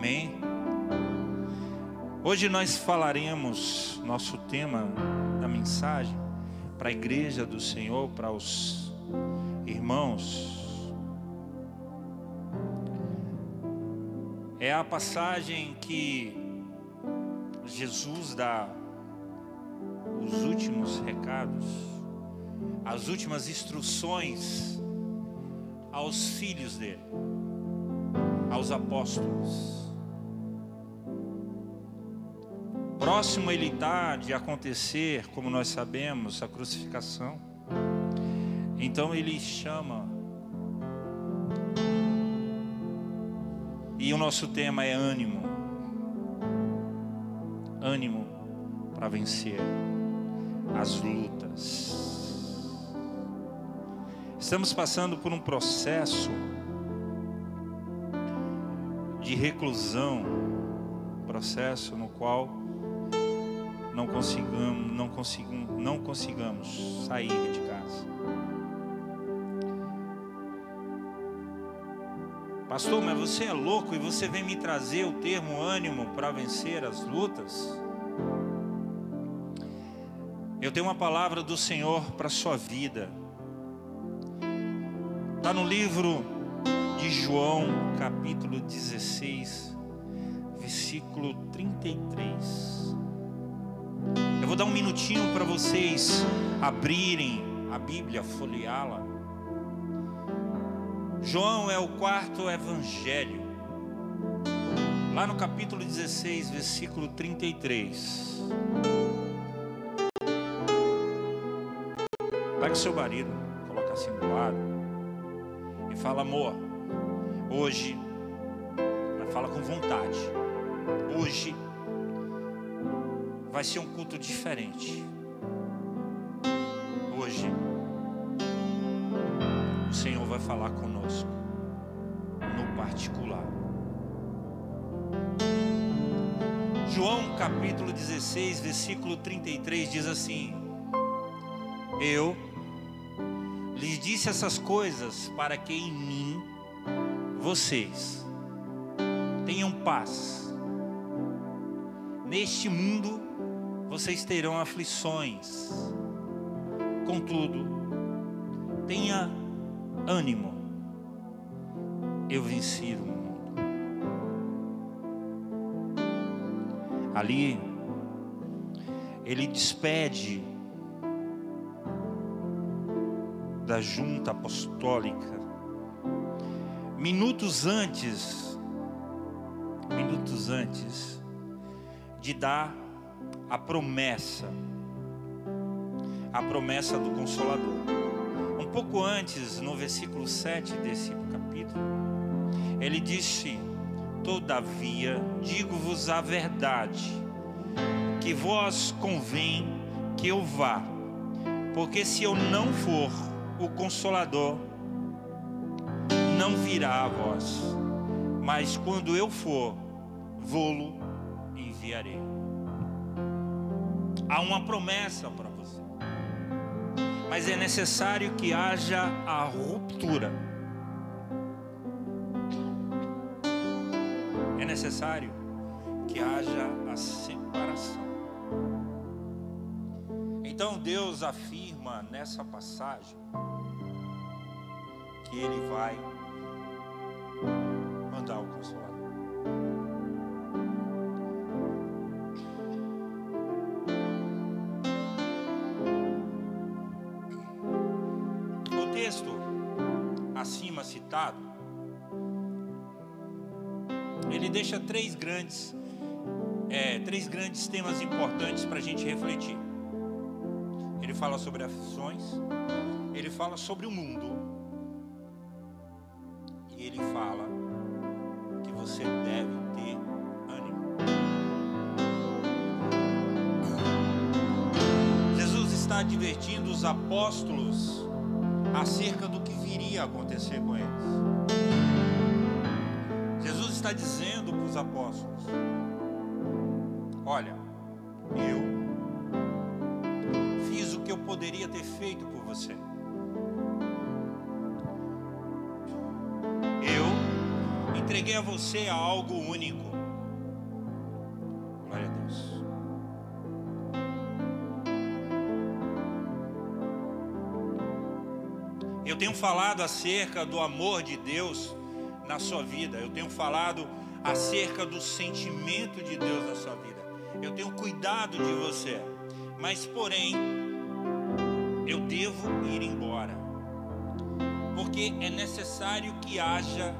Amém? Hoje nós falaremos, nosso tema da mensagem, para a igreja do Senhor, para os irmãos, é a passagem que Jesus dá os últimos recados, as últimas instruções aos filhos dele, aos apóstolos. Próximo ele está de acontecer, como nós sabemos, a crucificação. Então ele chama. E o nosso tema é ânimo. Ânimo para vencer as lutas. Estamos passando por um processo de reclusão, processo no qual não consigamos, não consigamos, não consigamos sair de casa. Pastor, mas você é louco e você vem me trazer o termo ânimo para vencer as lutas? Eu tenho uma palavra do Senhor para a sua vida. Está no livro de João, capítulo 16, versículo 33 vou dar um minutinho para vocês abrirem a Bíblia, folheá-la. João é o quarto evangelho. Lá no capítulo 16, versículo 33. Pega seu marido, coloca assim do lado e fala: amor, hoje, fala com vontade. Hoje vai ser um culto diferente. Hoje, o Senhor vai falar conosco, no particular. João capítulo 16, versículo 33 diz assim: Eu lhes disse essas coisas para que em mim vocês tenham paz. Neste mundo vocês terão aflições. Contudo, tenha ânimo. Eu venci o mundo. Ali, ele despede da junta apostólica. Minutos antes, minutos antes de dar a promessa, a promessa do Consolador. Um pouco antes, no versículo 7 desse capítulo, ele disse: Todavia, digo-vos a verdade, que vós convém que eu vá, porque se eu não for, o Consolador não virá a vós, mas quando eu for, vou-lo enviarei há uma promessa para você. Mas é necessário que haja a ruptura. É necessário que haja a separação. Então Deus afirma nessa passagem que Ele vai mandar o consolador. Citado, ele deixa três grandes, é, três grandes temas importantes para a gente refletir. Ele fala sobre aflições, ele fala sobre o mundo e ele fala que você deve ter ânimo. Jesus está advertindo os apóstolos acerca do que viria a acontecer com eles. Jesus está dizendo para os apóstolos: Olha, eu fiz o que eu poderia ter feito por você. Eu entreguei a você algo único. Tenho falado acerca do amor de Deus na sua vida. Eu tenho falado acerca do sentimento de Deus na sua vida. Eu tenho cuidado de você. Mas, porém, eu devo ir embora. Porque é necessário que haja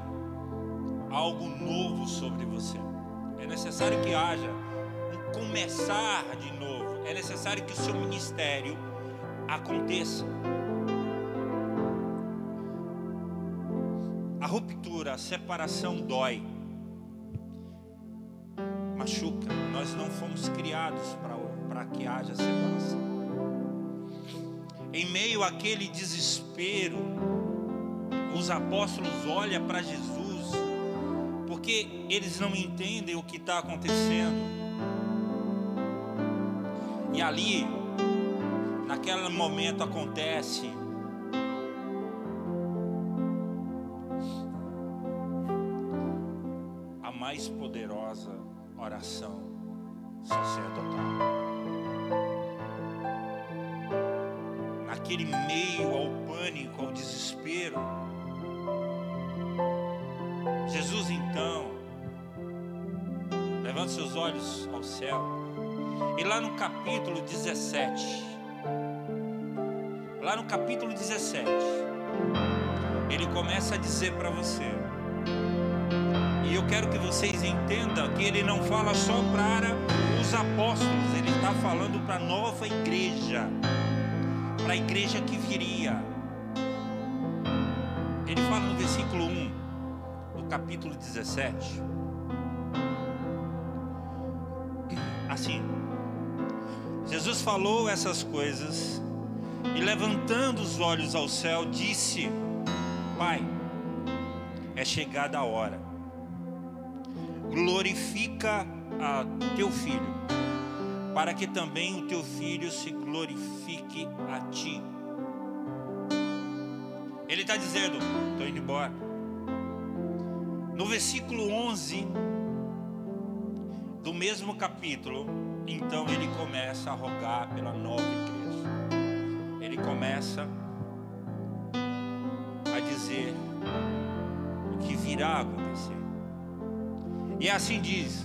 algo novo sobre você. É necessário que haja um começar de novo. É necessário que o seu ministério aconteça. Ruptura, a separação dói, machuca. Nós não fomos criados para que haja separação. Em meio àquele desespero, os apóstolos olham para Jesus, porque eles não entendem o que está acontecendo. E ali, naquele momento, acontece mais poderosa oração sacerdotal. Naquele meio ao pânico, ao desespero, Jesus então levanta seus olhos ao céu, e lá no capítulo 17, lá no capítulo 17, ele começa a dizer para você: e eu quero que vocês entendam que ele não fala só para os apóstolos, ele está falando para a nova igreja, para a igreja que viria. Ele fala no versículo 1, do capítulo 17. Assim, Jesus falou essas coisas e levantando os olhos ao céu, disse: Pai, é chegada a hora glorifica a teu filho, para que também o teu filho se glorifique a ti. Ele está dizendo: estou indo embora. No versículo 11 do mesmo capítulo, então ele começa a rogar pela nova igreja. Ele começa a dizer o que virá acontecer. E assim diz: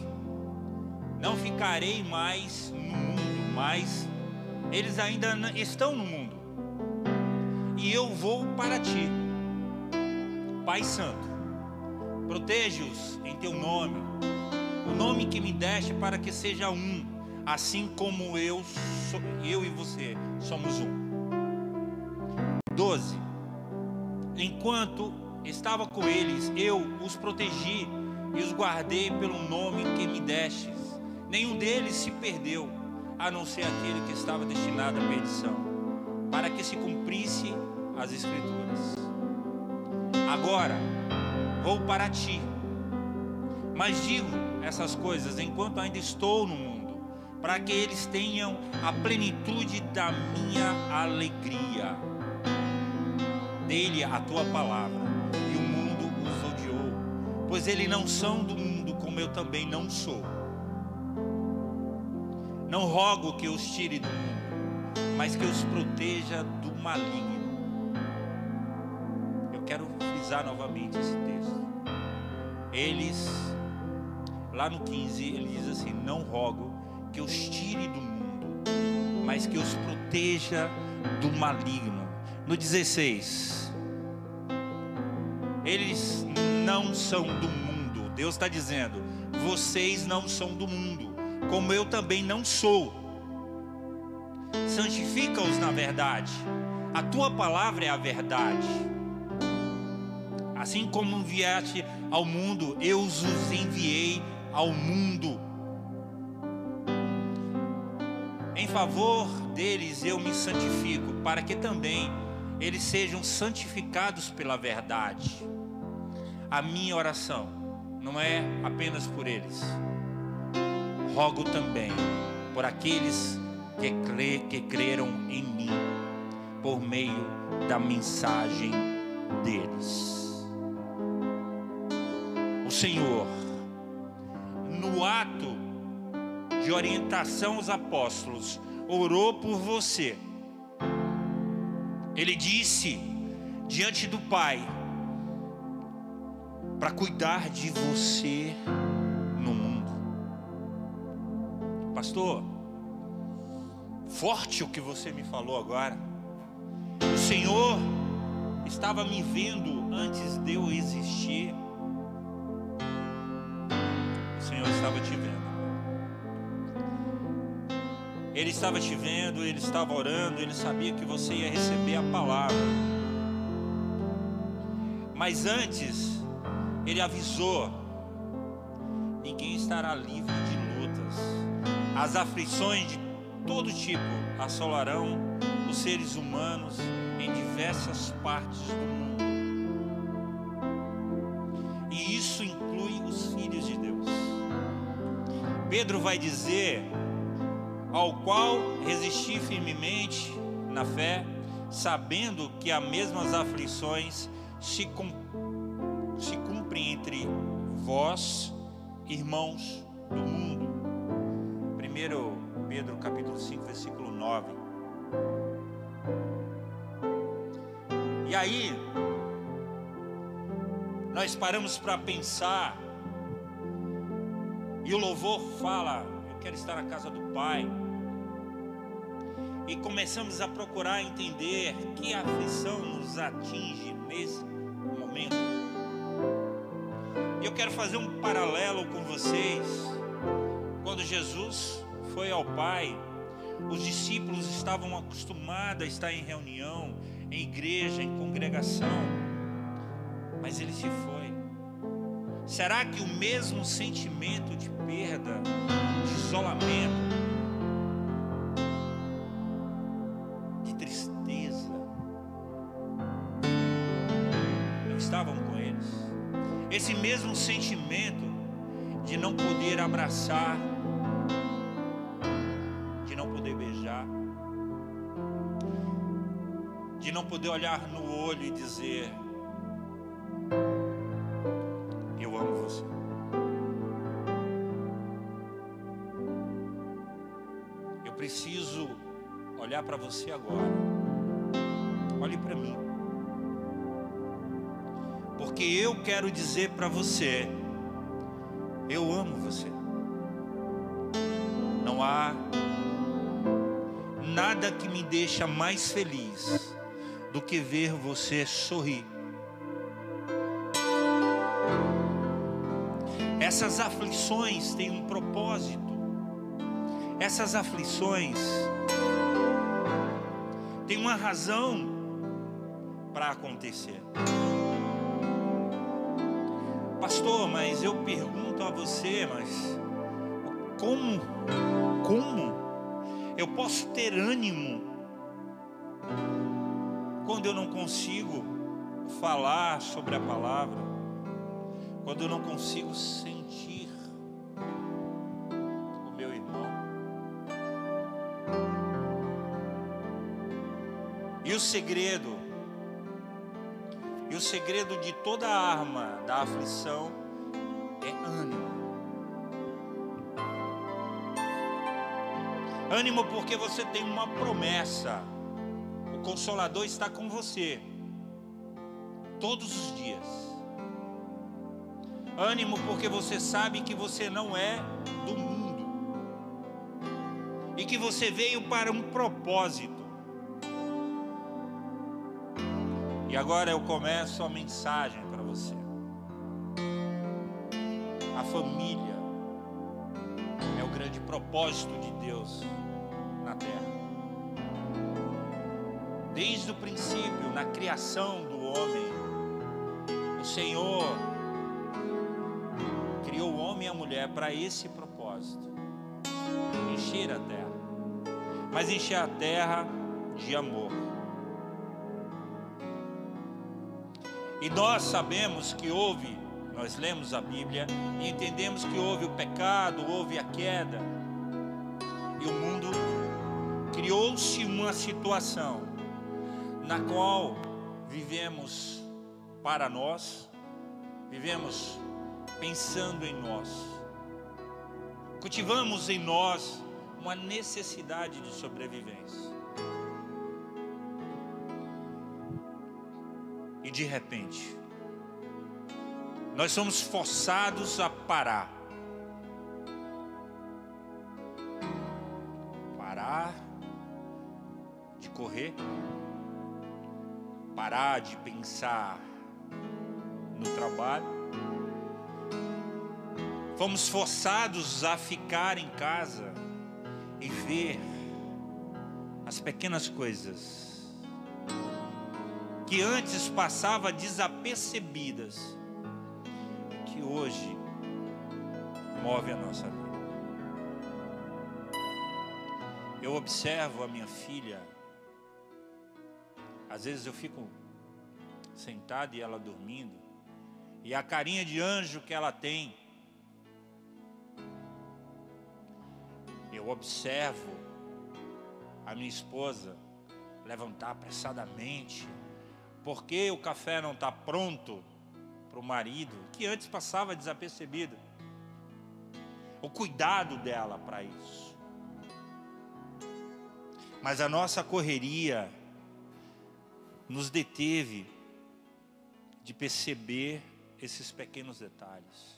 Não ficarei mais no mundo, mas eles ainda estão no mundo. E eu vou para ti, Pai Santo. Protege-os em teu nome, o nome que me deste para que seja um, assim como eu, eu e você somos um. 12. Enquanto estava com eles, eu os protegi e os guardei pelo nome que me destes. Nenhum deles se perdeu, a não ser aquele que estava destinado à perdição, para que se cumprisse as Escrituras. Agora vou para ti, mas digo essas coisas enquanto ainda estou no mundo, para que eles tenham a plenitude da minha alegria. Dele a tua palavra pois eles não são do mundo, como eu também não sou. Não rogo que os tire do mundo, mas que os proteja do maligno. Eu quero frisar novamente esse texto. Eles, lá no 15, ele diz assim: Não rogo que os tire do mundo, mas que os proteja do maligno. No 16, eles não são do mundo. Deus está dizendo: vocês não são do mundo, como eu também não sou. Santifica-os na verdade. A tua palavra é a verdade. Assim como enviaste ao mundo, eu os enviei ao mundo. Em favor deles eu me santifico, para que também eles sejam santificados pela verdade a minha oração não é apenas por eles, rogo também por aqueles que, crê, que creram em mim, por meio da mensagem deles. O Senhor, no ato de orientação aos apóstolos, orou por você. Ele disse diante do Pai para cuidar de você no mundo. Pastor, forte o que você me falou agora. O Senhor estava me vendo antes de eu existir. O Senhor estava te vendo. Ele estava te vendo, ele estava orando, ele sabia que você ia receber a palavra. Mas antes, ele avisou: ninguém estará livre de lutas. As aflições de todo tipo assolarão os seres humanos em diversas partes do mundo. E isso inclui os filhos de Deus. Pedro vai dizer: ao qual resisti firmemente na fé, sabendo que as mesmas aflições se, cum, se cumprem entre vós, irmãos do mundo. 1 Pedro capítulo 5, versículo 9. E aí, nós paramos para pensar, e o louvor fala: Eu quero estar na casa do Pai. E começamos a procurar entender que aflição nos atinge nesse momento. Eu quero fazer um paralelo com vocês. Quando Jesus foi ao Pai, os discípulos estavam acostumados a estar em reunião, em igreja, em congregação, mas ele se foi. Será que o mesmo sentimento de perda, de isolamento, mesmo sentimento de não poder abraçar, de não poder beijar, de não poder olhar no olho e dizer: Eu amo você. Eu preciso olhar para você agora. Porque eu quero dizer para você: Eu amo você. Não há nada que me deixa mais feliz do que ver você sorrir. Essas aflições têm um propósito. Essas aflições têm uma razão para acontecer. Pastor, mas eu pergunto a você, mas como, como eu posso ter ânimo quando eu não consigo falar sobre a palavra, quando eu não consigo sentir o meu irmão. E o segredo, e o segredo de toda arma da aflição é ânimo. Ânimo porque você tem uma promessa. O Consolador está com você todos os dias. Ânimo porque você sabe que você não é do mundo e que você veio para um propósito. E agora eu começo a mensagem para você. A família é o grande propósito de Deus na terra. Desde o princípio, na criação do homem, o Senhor criou o homem e a mulher para esse propósito: encher a terra, mas encher a terra de amor. E nós sabemos que houve, nós lemos a Bíblia e entendemos que houve o pecado, houve a queda, e o mundo criou-se uma situação na qual vivemos para nós, vivemos pensando em nós. Cultivamos em nós uma necessidade de sobrevivência. De repente, nós somos forçados a parar. Parar de correr, parar de pensar no trabalho. Fomos forçados a ficar em casa e ver as pequenas coisas que antes passava desapercebidas que hoje move a nossa vida. Eu observo a minha filha, às vezes eu fico sentado e ela dormindo, e a carinha de anjo que ela tem, eu observo a minha esposa levantar apressadamente, porque o café não está pronto para o marido, que antes passava desapercebido. O cuidado dela para isso. Mas a nossa correria nos deteve de perceber esses pequenos detalhes.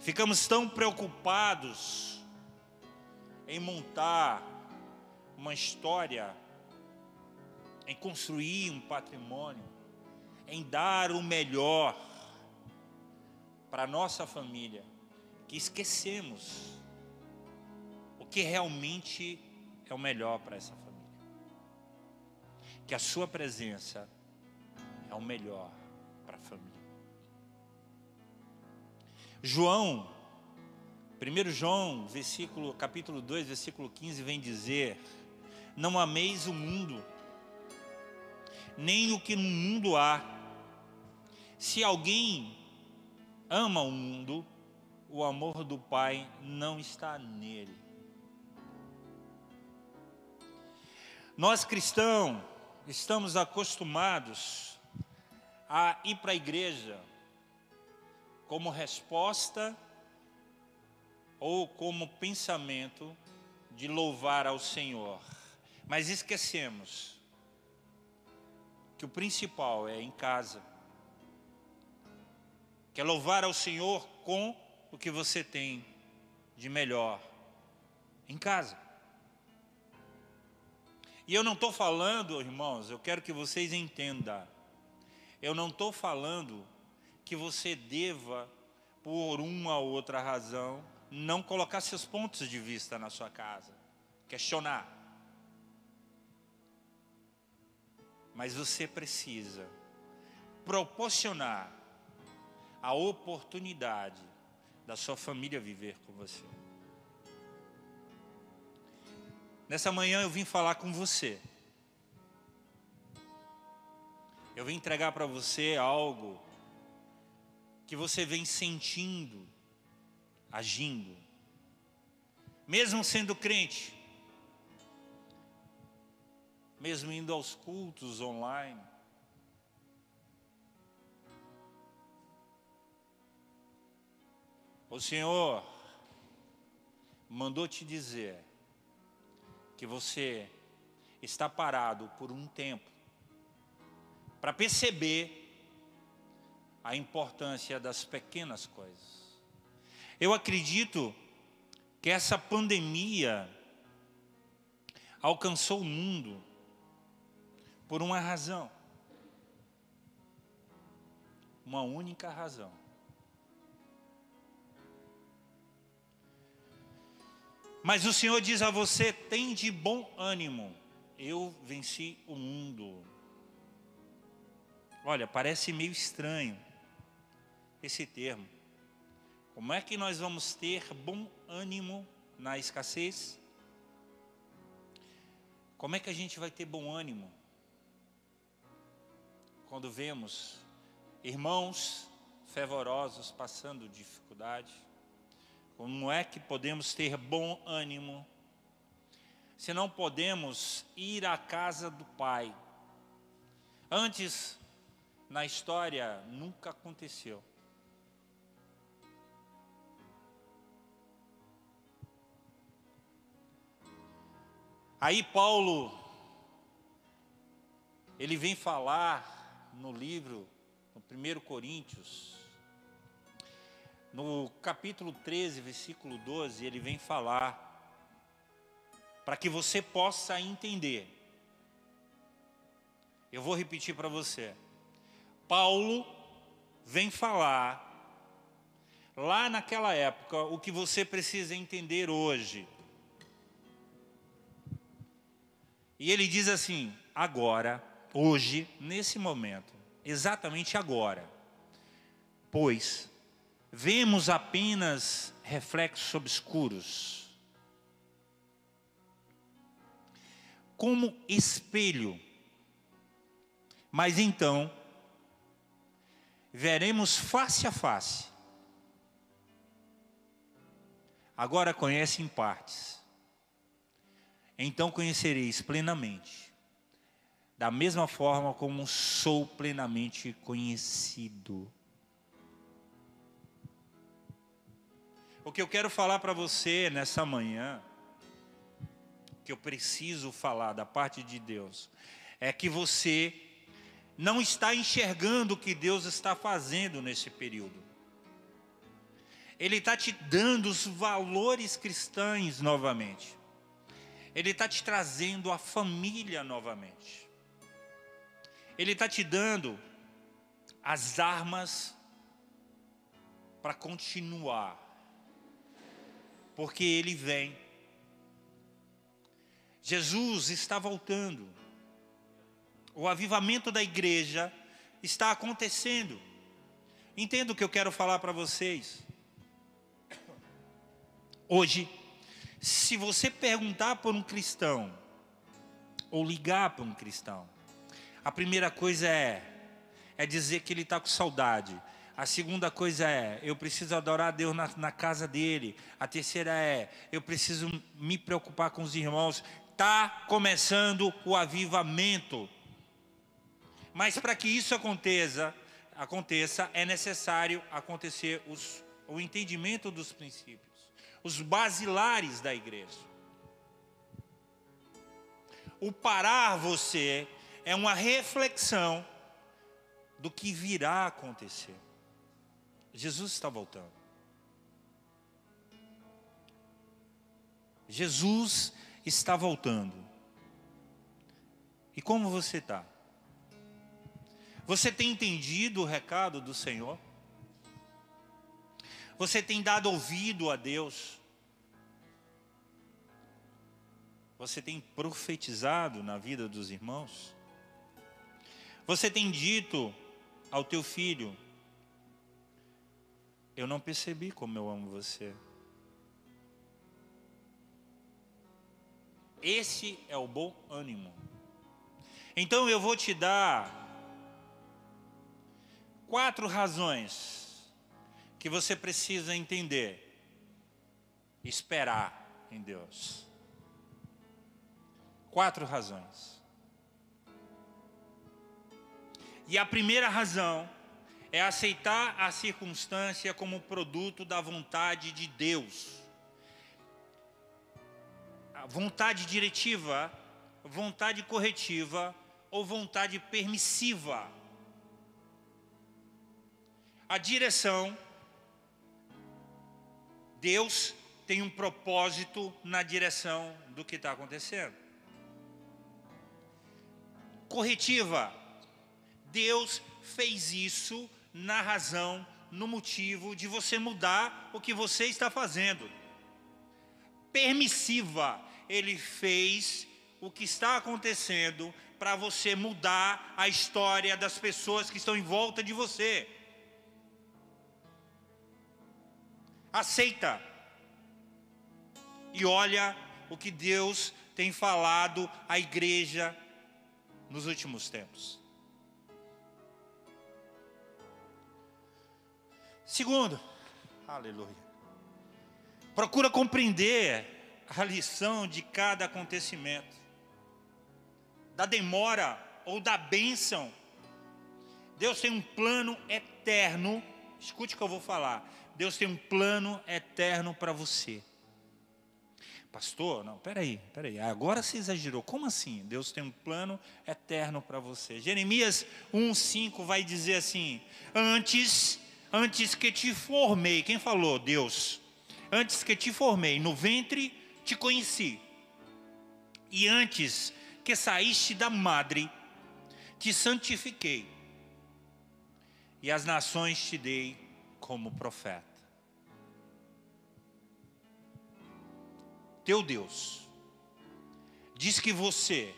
Ficamos tão preocupados em montar uma história, em construir um patrimônio, em dar o melhor para a nossa família, que esquecemos o que realmente é o melhor para essa família. Que a sua presença é o melhor para a família. João, 1 João, versículo, capítulo 2, versículo 15, vem dizer: Não ameis o mundo, nem o que no mundo há se alguém ama o mundo, o amor do Pai não está nele. Nós cristãos estamos acostumados a ir para a igreja como resposta ou como pensamento de louvar ao Senhor, mas esquecemos que o principal é em casa Quer louvar ao Senhor com o que você tem de melhor em casa. E eu não estou falando, irmãos, eu quero que vocês entendam. Eu não estou falando que você deva, por uma ou outra razão, não colocar seus pontos de vista na sua casa, questionar. Mas você precisa proporcionar a oportunidade da sua família viver com você. Nessa manhã eu vim falar com você. Eu vim entregar para você algo que você vem sentindo, agindo, mesmo sendo crente, mesmo indo aos cultos online, O Senhor mandou te dizer que você está parado por um tempo para perceber a importância das pequenas coisas. Eu acredito que essa pandemia alcançou o mundo por uma razão. Uma única razão. Mas o Senhor diz a você: tem de bom ânimo, eu venci o mundo. Olha, parece meio estranho esse termo. Como é que nós vamos ter bom ânimo na escassez? Como é que a gente vai ter bom ânimo quando vemos irmãos fervorosos passando dificuldade? Como é que podemos ter bom ânimo se não podemos ir à casa do Pai? Antes na história nunca aconteceu. Aí Paulo, ele vem falar no livro, no 1 Coríntios, no capítulo 13, versículo 12, ele vem falar, para que você possa entender. Eu vou repetir para você. Paulo vem falar, lá naquela época, o que você precisa entender hoje. E ele diz assim: agora, hoje, nesse momento, exatamente agora, pois vemos apenas reflexos obscuros, como espelho, mas então veremos face a face. Agora conhece em partes. Então conhecereis plenamente, da mesma forma como sou plenamente conhecido. O que eu quero falar para você nessa manhã, que eu preciso falar da parte de Deus, é que você não está enxergando o que Deus está fazendo nesse período. Ele está te dando os valores cristãos novamente. Ele está te trazendo a família novamente. Ele está te dando as armas para continuar. Porque Ele vem. Jesus está voltando. O avivamento da igreja está acontecendo. Entendo o que eu quero falar para vocês. Hoje, se você perguntar por um cristão, ou ligar para um cristão, a primeira coisa é, é dizer que ele está com saudade. A segunda coisa é, eu preciso adorar a Deus na, na, casa dele. A terceira é, eu preciso me preocupar com os irmãos. Está começando o avivamento. Mas para que isso aconteça, aconteça, é necessário acontecer os, o entendimento dos princípios os basilares da igreja. O parar você é uma reflexão do que virá a acontecer. Jesus está voltando. Jesus está voltando. E como você está? Você tem entendido o recado do Senhor? Você tem dado ouvido a Deus? Você tem profetizado na vida dos irmãos? Você tem dito ao teu filho: Eu não percebi como eu amo você. Esse é o bom ânimo. Então eu vou te dar quatro razões que você precisa entender. Esperar em Deus. Quatro razões. E a primeira razão é aceitar a circunstância como produto da vontade de Deus. A vontade diretiva, vontade corretiva ou vontade permissiva. A direção Deus tem um propósito na direção do que está acontecendo. Corretiva. Deus fez isso na razão, no motivo de você mudar o que você está fazendo. Permissiva. Ele fez o que está acontecendo para você mudar a história das pessoas que estão em volta de você. aceita. E olha o que Deus tem falado à igreja nos últimos tempos. Segundo, aleluia. Procura compreender a lição de cada acontecimento, da demora ou da bênção. Deus tem um plano eterno. Escute o que eu vou falar. Deus tem um plano eterno para você. Pastor, não, peraí, peraí, agora você exagerou. Como assim? Deus tem um plano eterno para você. Jeremias 1,5 vai dizer assim: Antes, antes que te formei, quem falou? Deus. Antes que te formei no ventre, te conheci. E antes que saíste da madre, te santifiquei. E as nações te dei como profeta. teu Deus, diz que você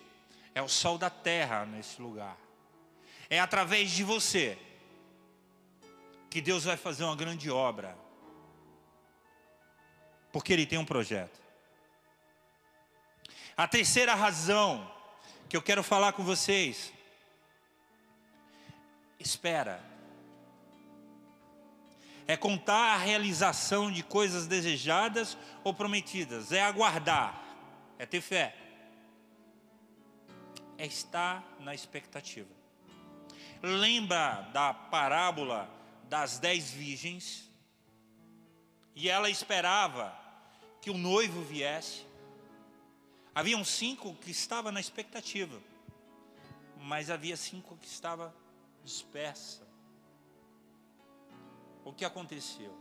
é o sol da terra nesse lugar. É através de você que Deus vai fazer uma grande obra. Porque Ele tem um projeto. A terceira razão que eu quero falar com vocês. Espera é contar a realização de coisas desejadas ou prometidas, é aguardar, é ter fé, é estar na expectativa. Lembra da parábola das dez virgens? E ela esperava que o noivo viesse. Haviam cinco que estavam na expectativa, mas havia cinco que estavam dispersas o que aconteceu.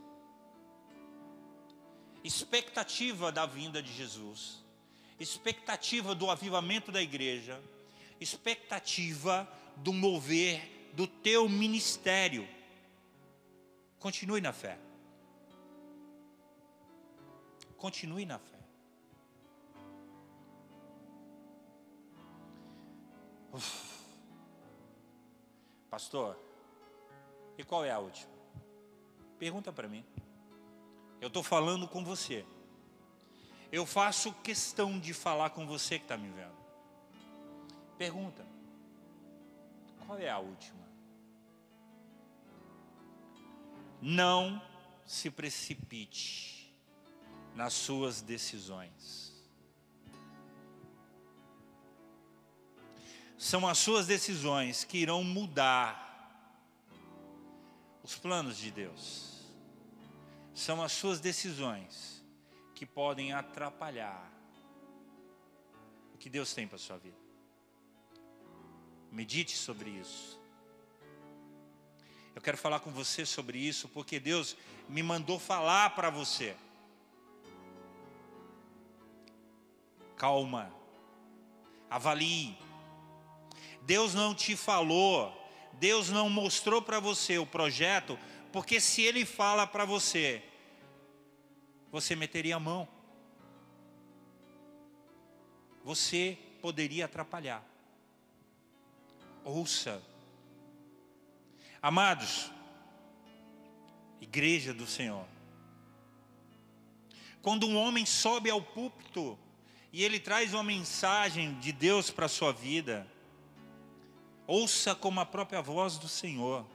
Expectativa da vinda de Jesus, expectativa do avivamento da igreja, expectativa do mover do teu ministério. Continue na fé. Continue na fé. Uf. Pastor, e qual é a última? Pergunta para mim. Eu estou falando com você. Eu faço questão de falar com você que está me vendo. Pergunta: qual é a última? Não se precipite nas suas decisões. São as suas decisões que irão mudar os planos de Deus são as suas decisões que podem atrapalhar o que Deus tem para a sua vida. Medite sobre isso. Eu quero falar com você sobre isso porque Deus me mandou falar para você. Calma. Avalie. Deus não te falou, Deus não mostrou para você o projeto, porque se ele fala para você, você meteria a mão. Você poderia atrapalhar. Ouça. Amados, igreja do Senhor. Quando um homem sobe ao púlpito e ele traz uma mensagem de Deus para a sua vida, ouça como a própria voz do Senhor,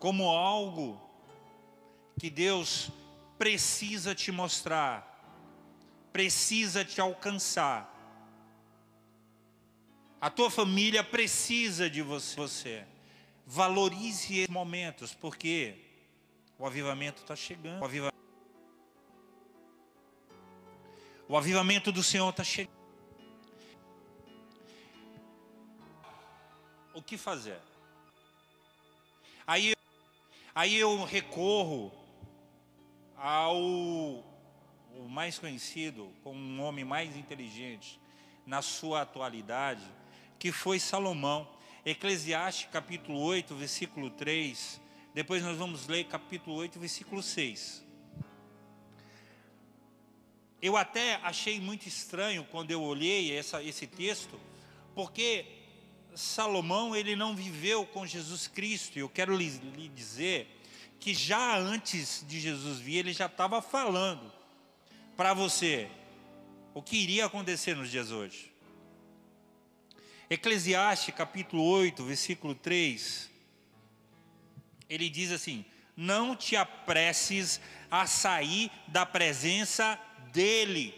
como algo que Deus precisa te mostrar, precisa te alcançar. A tua família precisa de você. Valorize esses momentos, porque o avivamento está chegando. O, aviva... o avivamento do Senhor está chegando. O que fazer? Aí, aí eu recorro ao o mais conhecido como um homem mais inteligente na sua atualidade, que foi Salomão. Eclesiastes capítulo 8, versículo 3. Depois nós vamos ler capítulo 8, versículo 6. Eu até achei muito estranho quando eu olhei essa, esse texto, porque Salomão ele não viveu com Jesus Cristo. Eu quero lhe, lhe dizer que já antes de Jesus vir, ele já estava falando para você o que iria acontecer nos dias hoje. Eclesiastes capítulo 8, versículo 3, ele diz assim: Não te apresses a sair da presença dEle.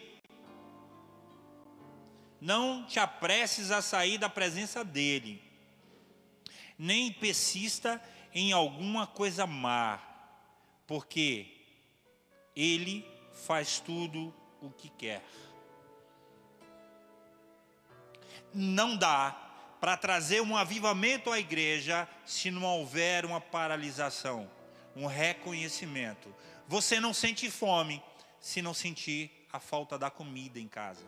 Não te apresses a sair da presença dEle. nem persista em alguma coisa má, porque Ele faz tudo o que quer. Não dá para trazer um avivamento à igreja se não houver uma paralisação, um reconhecimento. Você não sente fome se não sentir a falta da comida em casa.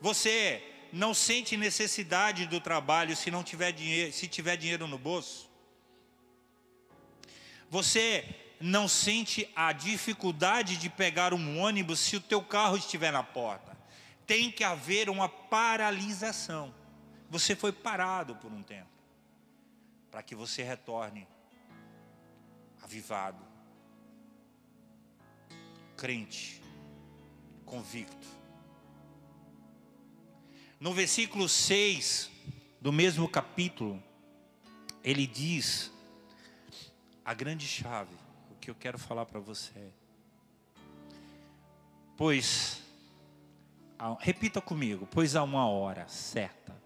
Você não sente necessidade do trabalho se não tiver dinheiro, se tiver dinheiro no bolso. Você não sente a dificuldade de pegar um ônibus se o teu carro estiver na porta. Tem que haver uma paralisação. Você foi parado por um tempo para que você retorne avivado, crente, convicto. No versículo 6 do mesmo capítulo, ele diz a grande chave, o que eu quero falar para você. Pois, repita comigo, pois há uma hora certa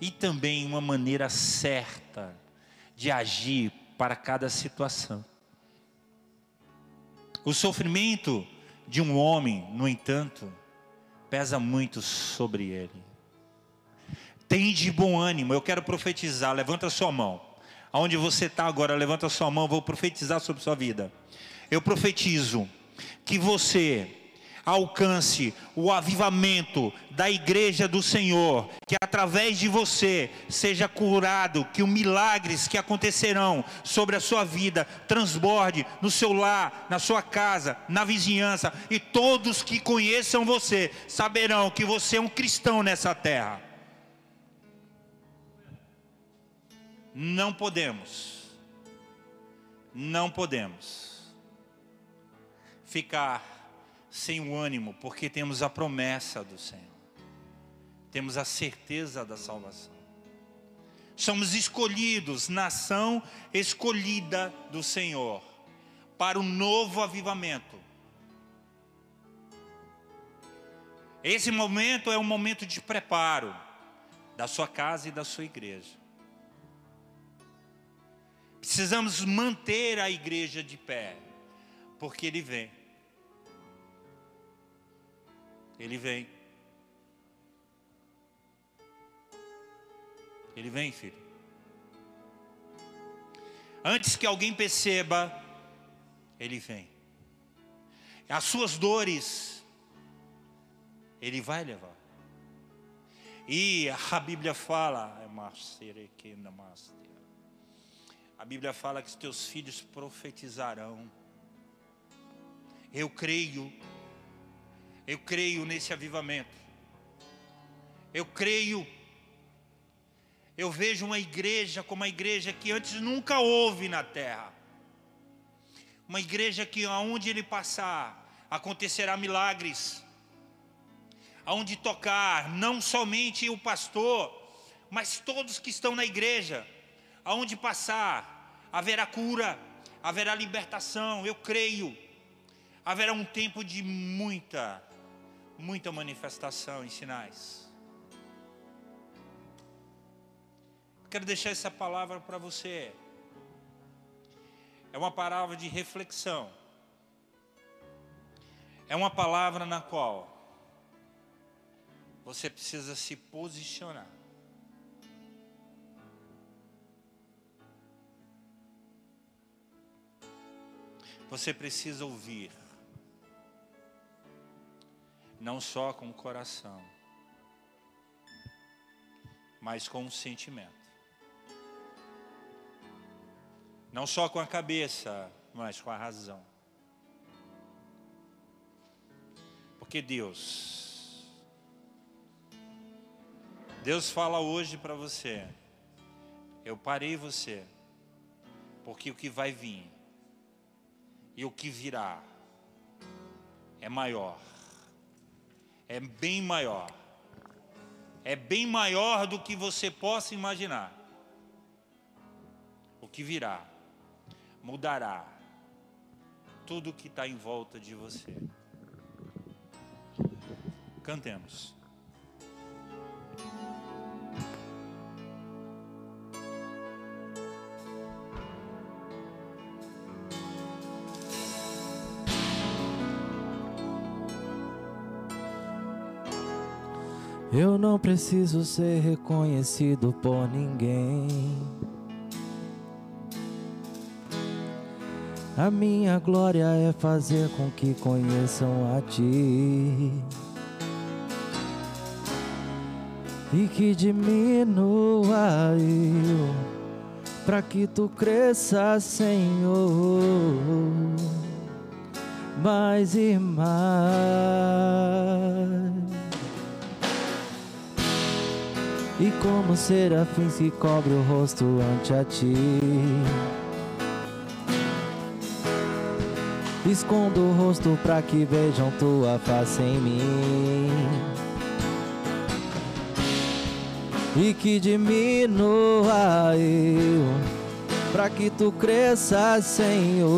e também uma maneira certa de agir para cada situação. O sofrimento de um homem, no entanto, pesa muito sobre ele. Tem de bom ânimo, eu quero profetizar, levanta sua mão. Aonde você está agora, levanta sua mão, vou profetizar sobre sua vida. Eu profetizo que você alcance o avivamento da igreja do Senhor, que através de você seja curado, que os milagres que acontecerão sobre a sua vida transborde no seu lar, na sua casa, na vizinhança, e todos que conheçam você saberão que você é um cristão nessa terra. Não podemos, não podemos ficar sem o ânimo, porque temos a promessa do Senhor, temos a certeza da salvação. Somos escolhidos, nação escolhida do Senhor, para o novo avivamento. Esse momento é um momento de preparo da sua casa e da sua igreja. Precisamos manter a igreja de pé, porque Ele vem. Ele vem. Ele vem, filho. Antes que alguém perceba, ele vem. As suas dores, ele vai levar. E a Bíblia fala, é a Bíblia fala que os teus filhos profetizarão. Eu creio eu creio nesse avivamento. Eu creio. Eu vejo uma igreja como uma igreja que antes nunca houve na terra. Uma igreja que aonde ele passar acontecerá milagres. Aonde tocar, não somente o pastor, mas todos que estão na igreja. Aonde passar, haverá cura, haverá libertação. Eu creio. Haverá um tempo de muita muita manifestação em sinais. Quero deixar essa palavra para você. É uma palavra de reflexão. É uma palavra na qual você precisa se posicionar. Você precisa ouvir não só com o coração, mas com o sentimento. Não só com a cabeça, mas com a razão. Porque Deus, Deus fala hoje para você, eu parei você, porque o que vai vir e o que virá é maior é bem maior. É bem maior do que você possa imaginar. O que virá mudará tudo que está em volta de você. Cantemos. Não preciso ser reconhecido por ninguém. A minha glória é fazer com que conheçam a Ti. E que diminua eu, para que Tu cresça, Senhor, mais e mais. E como serafins que cobre o rosto ante a ti? Escondo o rosto para que vejam tua face em mim. E que diminua eu para que tu cresças, Senhor.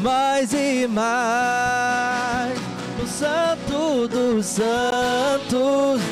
Mais e mais no santo dos santos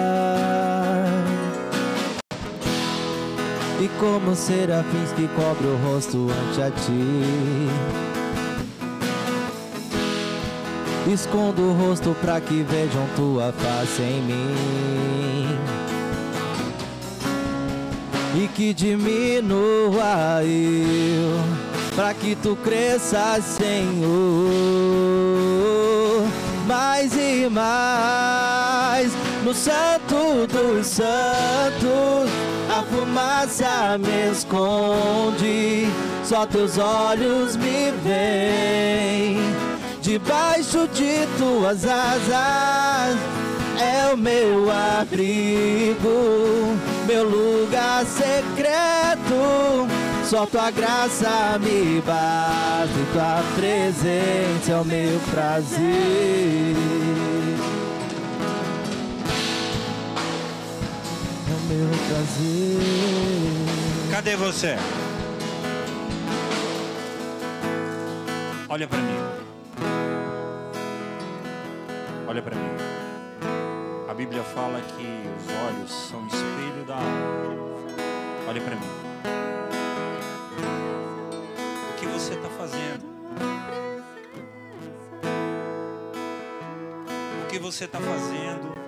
Como serafins que cobre o rosto ante a ti. Escondo o rosto para que vejam tua face em mim. E que diminua eu para que tu cresças, Senhor. Mais e mais no santo dos santos a fumaça me esconde, só teus olhos me veem. Debaixo de tuas asas é o meu abrigo, meu lugar secreto. Só tua graça me basta tua presença é o meu prazer. Meu prazer. Cadê você? Olha para mim. Olha para mim. A Bíblia fala que os olhos são espelho da alma. Olha para mim. O que você está fazendo? O que você está fazendo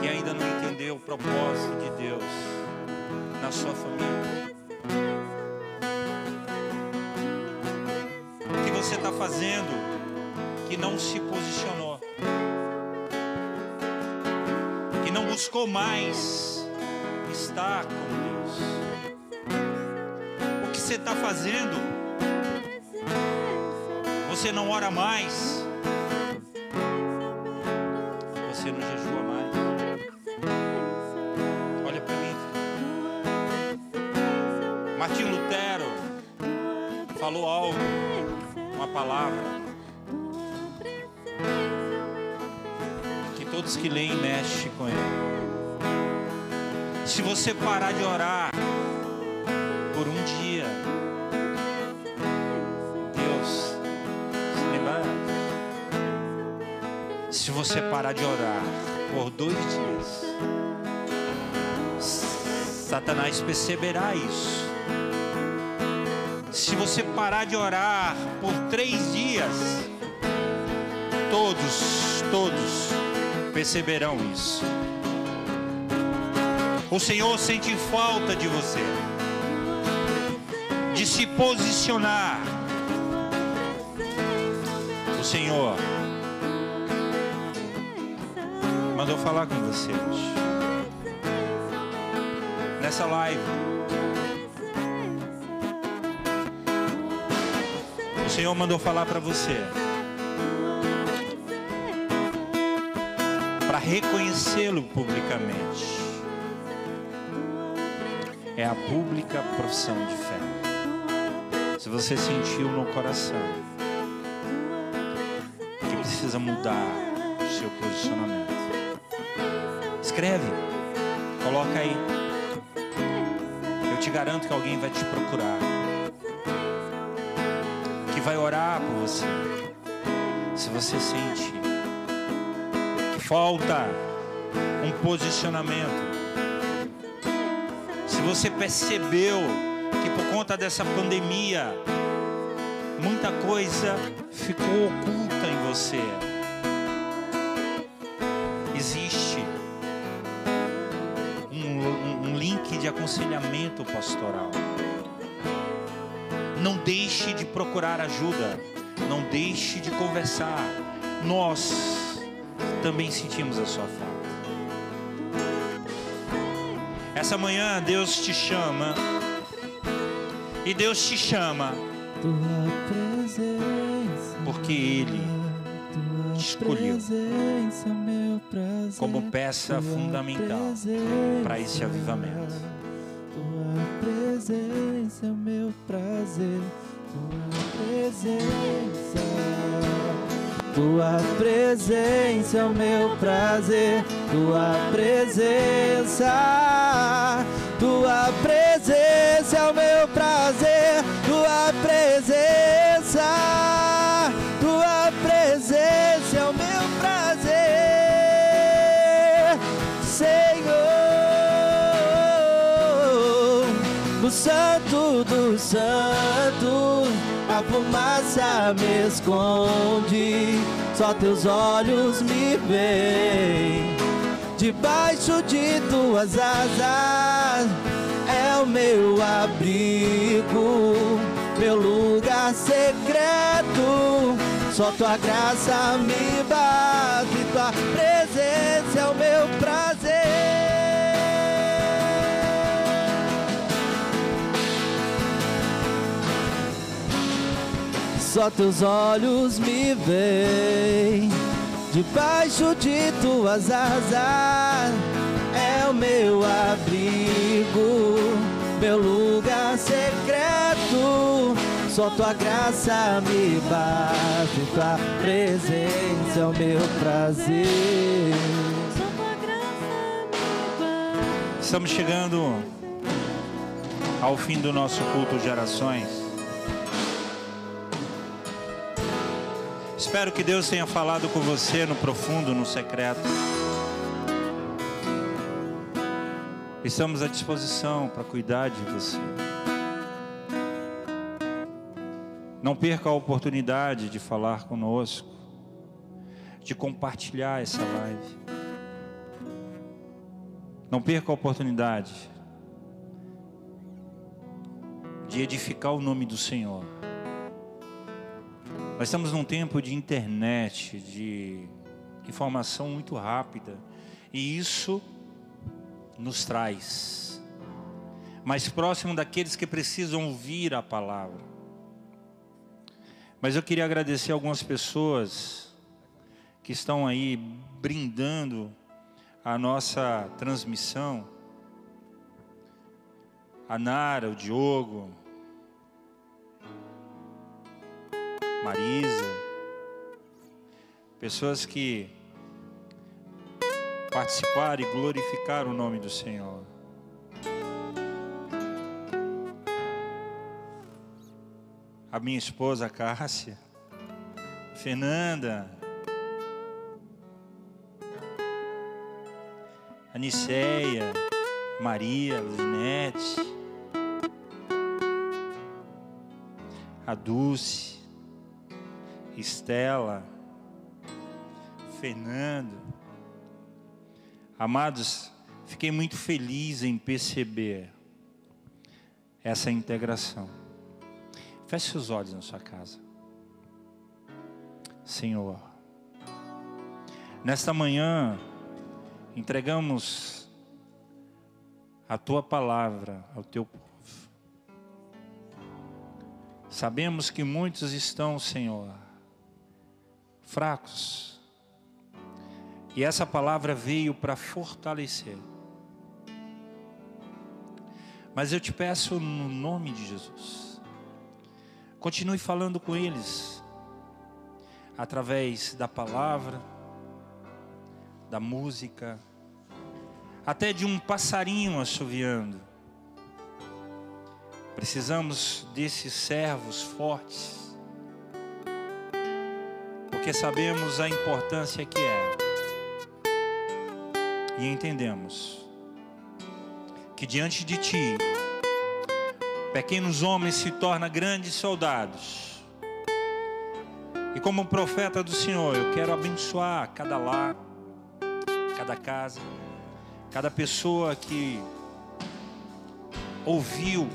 que ainda não entendeu o propósito de Deus na sua família? O que você está fazendo que não se posicionou? Que não buscou mais estar com Deus? O que você está fazendo? Você não ora mais? Você não jejua mais? Falou algo, uma palavra que todos que leem mexem com ele. Se você parar de orar por um dia, Deus se lembrará. Se você parar de orar por dois dias, Satanás perceberá isso. Se você parar de orar por três dias, todos, todos perceberão isso. O Senhor sente falta de você. de se posicionar. O Senhor mandou falar com você hoje. Nessa live. O Senhor mandou falar para você. Para reconhecê-lo publicamente. É a pública profissão de fé. Se você sentiu no coração que precisa mudar o seu posicionamento, escreve, coloca aí. Eu te garanto que alguém vai te procurar, que vai orar por você. Se você sente que falta um posicionamento, se você percebeu que por conta dessa pandemia muita coisa ficou oculta em você, procurar ajuda, não deixe de conversar. Nós também sentimos a sua falta. Essa manhã Deus te chama. E Deus te chama porque Ele te escolheu como peça fundamental para esse avivamento. Tua presença, meu prazer, presença. Tua presença é o meu prazer, tua presença. Tua presença é o meu prazer, tua presença. Tua presença é o meu prazer, Senhor. No santo do santo, a fumaça me esconde, só teus olhos me veem. Debaixo de tuas asas é o meu abrigo, meu lugar secreto. Só tua graça me bate, tua presença é o meu prazer. Só teus olhos me veem, debaixo de tuas asas é o meu abrigo, meu lugar secreto. Só tua graça me bate, tua presença é o meu prazer. Estamos chegando ao fim do nosso culto de orações. Espero que Deus tenha falado com você no profundo, no secreto. Estamos à disposição para cuidar de você. Não perca a oportunidade de falar conosco, de compartilhar essa live. Não perca a oportunidade de edificar o nome do Senhor. Nós estamos num tempo de internet, de informação muito rápida, e isso nos traz mais próximo daqueles que precisam ouvir a palavra. Mas eu queria agradecer algumas pessoas que estão aí brindando a nossa transmissão. A Nara, o Diogo, Marisa, pessoas que participaram e glorificaram o nome do Senhor. A minha esposa Cássia, Fernanda, a Niceia, Maria, Linete, a Dulce, Estela, Fernando. Amados, fiquei muito feliz em perceber essa integração. Feche seus olhos na sua casa. Senhor, nesta manhã entregamos a tua palavra ao teu povo. Sabemos que muitos estão, Senhor, fracos. E essa palavra veio para fortalecer. Mas eu te peço no nome de Jesus Continue falando com eles através da palavra, da música, até de um passarinho assoviando. Precisamos desses servos fortes, porque sabemos a importância que é e entendemos que diante de Ti Pequenos homens se tornam grandes soldados. E como profeta do Senhor, eu quero abençoar cada lar, cada casa, cada pessoa que ouviu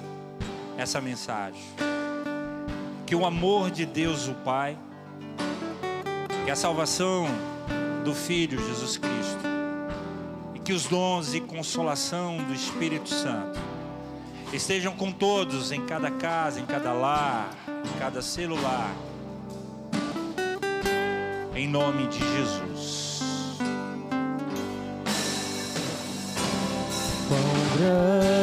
essa mensagem. Que o amor de Deus, o Pai, que a salvação do Filho Jesus Cristo, e que os dons e consolação do Espírito Santo estejam com todos, em cada casa, em cada lar, em cada celular. Em nome de Jesus. Quão grande